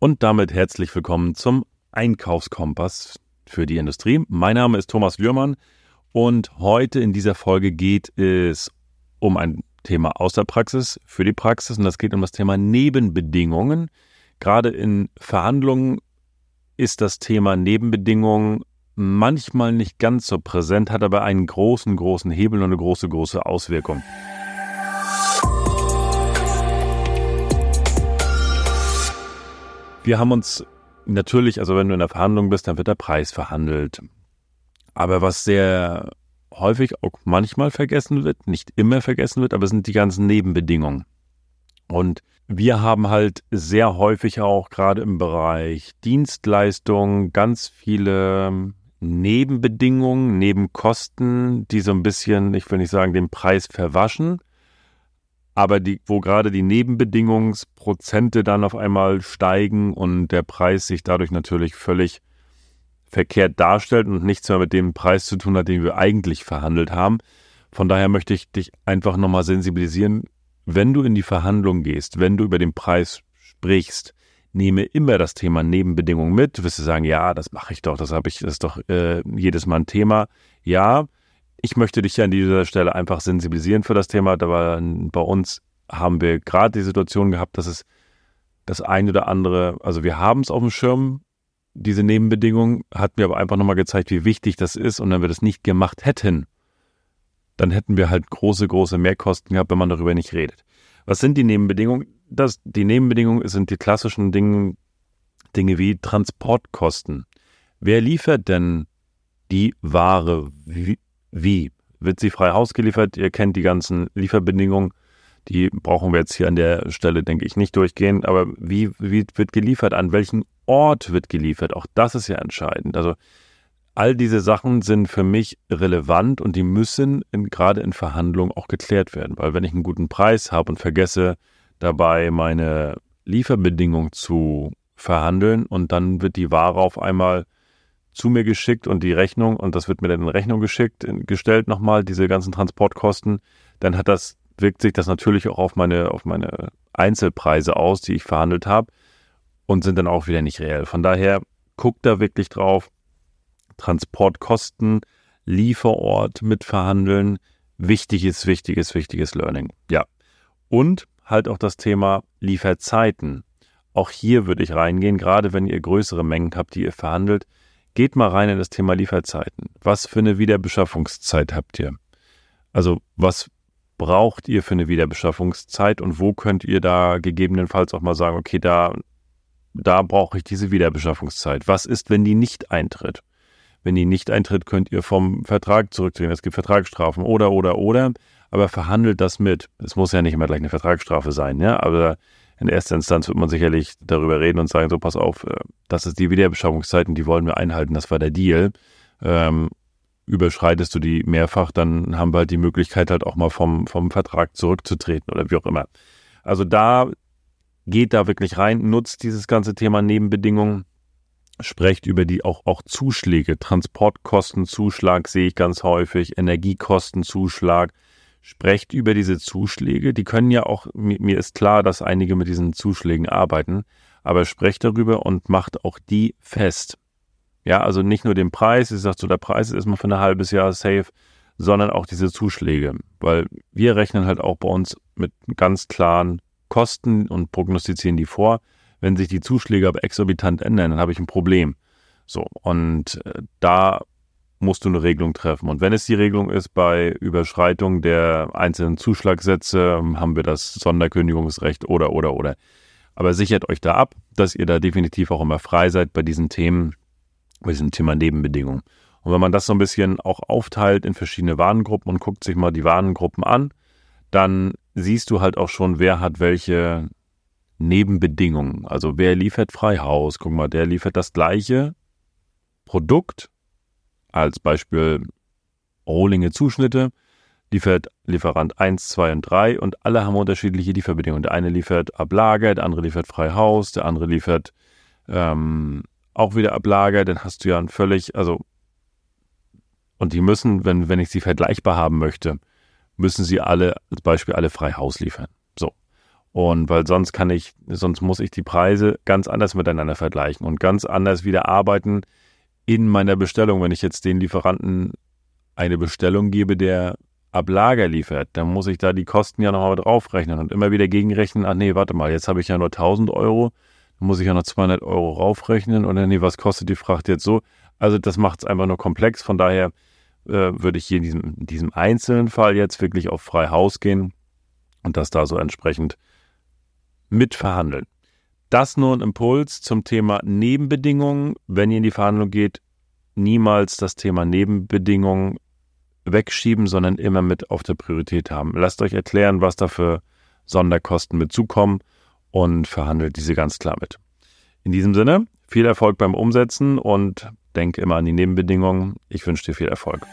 Und damit herzlich willkommen zum Einkaufskompass für die Industrie. Mein Name ist Thomas Lührmann und heute in dieser Folge geht es um ein Thema aus der Praxis für die Praxis und das geht um das Thema Nebenbedingungen. Gerade in Verhandlungen ist das Thema Nebenbedingungen manchmal nicht ganz so präsent, hat aber einen großen, großen Hebel und eine große, große Auswirkung. Wir haben uns natürlich, also wenn du in der Verhandlung bist, dann wird der Preis verhandelt. Aber was sehr häufig auch manchmal vergessen wird, nicht immer vergessen wird, aber sind die ganzen Nebenbedingungen. Und wir haben halt sehr häufig auch gerade im Bereich Dienstleistungen ganz viele Nebenbedingungen, Nebenkosten, die so ein bisschen, ich will nicht sagen, den Preis verwaschen, aber die, wo gerade die Nebenbedingungsprozente dann auf einmal steigen und der Preis sich dadurch natürlich völlig verkehrt darstellt und nichts mehr mit dem Preis zu tun hat, den wir eigentlich verhandelt haben. Von daher möchte ich dich einfach nochmal sensibilisieren, wenn du in die Verhandlung gehst, wenn du über den Preis sprichst, nehme immer das Thema Nebenbedingungen mit. Du wirst sagen, ja, das mache ich doch, das habe ich, das ist doch äh, jedes Mal ein Thema. Ja, ich möchte dich ja an dieser Stelle einfach sensibilisieren für das Thema. Aber bei uns haben wir gerade die Situation gehabt, dass es das eine oder andere, also wir haben es auf dem Schirm, diese Nebenbedingungen, hat mir aber einfach nochmal gezeigt, wie wichtig das ist. Und wenn wir das nicht gemacht hätten, dann hätten wir halt große, große Mehrkosten gehabt, wenn man darüber nicht redet. Was sind die Nebenbedingungen? Das, die Nebenbedingungen sind die klassischen Dinge, Dinge wie Transportkosten. Wer liefert denn die Ware wie, wie? Wird sie frei Haus geliefert? Ihr kennt die ganzen Lieferbedingungen. Die brauchen wir jetzt hier an der Stelle, denke ich, nicht durchgehen. Aber wie, wie wird geliefert? An welchem Ort wird geliefert? Auch das ist ja entscheidend. Also all diese Sachen sind für mich relevant und die müssen in, gerade in Verhandlungen auch geklärt werden. Weil wenn ich einen guten Preis habe und vergesse dabei meine Lieferbedingungen zu verhandeln und dann wird die Ware auf einmal zu mir geschickt und die Rechnung, und das wird mir dann in Rechnung geschickt, gestellt nochmal, diese ganzen Transportkosten, dann hat das, wirkt sich das natürlich auch auf meine, auf meine Einzelpreise aus, die ich verhandelt habe und sind dann auch wieder nicht reell. Von daher guckt da wirklich drauf. Transportkosten, Lieferort mit verhandeln, wichtiges, wichtiges, wichtiges Learning. Ja. Und halt auch das Thema Lieferzeiten. Auch hier würde ich reingehen, gerade wenn ihr größere Mengen habt, die ihr verhandelt, Geht mal rein in das Thema Lieferzeiten. Was für eine Wiederbeschaffungszeit habt ihr? Also was braucht ihr für eine Wiederbeschaffungszeit und wo könnt ihr da gegebenenfalls auch mal sagen, okay, da, da brauche ich diese Wiederbeschaffungszeit. Was ist, wenn die nicht eintritt? Wenn die nicht eintritt, könnt ihr vom Vertrag zurücktreten. Es gibt Vertragsstrafen oder, oder, oder. Aber verhandelt das mit. Es muss ja nicht immer gleich eine Vertragsstrafe sein, ja. Aber in erster Instanz wird man sicherlich darüber reden und sagen, so pass auf, äh, das ist die Wiederbeschaffungszeiten, die wollen wir einhalten, das war der Deal. Ähm, überschreitest du die mehrfach, dann haben wir halt die Möglichkeit halt auch mal vom, vom Vertrag zurückzutreten oder wie auch immer. Also da geht da wirklich rein, nutzt dieses ganze Thema Nebenbedingungen, sprecht über die auch, auch Zuschläge, Transportkostenzuschlag sehe ich ganz häufig, Energiekostenzuschlag, Sprecht über diese Zuschläge. Die können ja auch, mir ist klar, dass einige mit diesen Zuschlägen arbeiten, aber sprecht darüber und macht auch die fest. Ja, also nicht nur den Preis, ich sage so, der Preis ist erstmal für ein halbes Jahr safe, sondern auch diese Zuschläge. Weil wir rechnen halt auch bei uns mit ganz klaren Kosten und prognostizieren die vor. Wenn sich die Zuschläge aber exorbitant ändern, dann habe ich ein Problem. So, und äh, da musst du eine Regelung treffen. Und wenn es die Regelung ist, bei Überschreitung der einzelnen Zuschlagsätze haben wir das Sonderkündigungsrecht oder, oder, oder. Aber sichert euch da ab, dass ihr da definitiv auch immer frei seid bei diesen Themen, bei diesem Thema Nebenbedingungen. Und wenn man das so ein bisschen auch aufteilt in verschiedene Warengruppen und guckt sich mal die Warengruppen an, dann siehst du halt auch schon, wer hat welche Nebenbedingungen. Also wer liefert Freihaus? Guck mal, der liefert das gleiche Produkt als Beispiel Rohlinge Zuschnitte liefert Lieferant 1, 2 und 3 und alle haben unterschiedliche Lieferbedingungen. Der eine liefert Ablager, der andere liefert Freihaus, der andere liefert ähm, auch wieder Ablager. Dann hast du ja ein völlig, also und die müssen, wenn, wenn ich sie vergleichbar haben möchte, müssen sie alle, als Beispiel alle Freihaus liefern. So. Und weil sonst kann ich, sonst muss ich die Preise ganz anders miteinander vergleichen und ganz anders wieder arbeiten in meiner Bestellung. Wenn ich jetzt den Lieferanten eine Bestellung gebe, der ab Lager liefert, dann muss ich da die Kosten ja nochmal draufrechnen und immer wieder gegenrechnen, ach nee, warte mal, jetzt habe ich ja nur 1000 Euro, dann muss ich ja noch 200 Euro raufrechnen oder nee, was kostet die Fracht jetzt so? Also das macht es einfach nur komplex, von daher äh, würde ich hier in diesem, in diesem einzelnen Fall jetzt wirklich auf frei Haus gehen und das da so entsprechend mitverhandeln. Das nur ein Impuls zum Thema Nebenbedingungen. Wenn ihr in die Verhandlung geht, niemals das Thema Nebenbedingungen wegschieben, sondern immer mit auf der Priorität haben. Lasst euch erklären, was da für Sonderkosten mit zukommen und verhandelt diese ganz klar mit. In diesem Sinne, viel Erfolg beim Umsetzen und denke immer an die Nebenbedingungen. Ich wünsche dir viel Erfolg.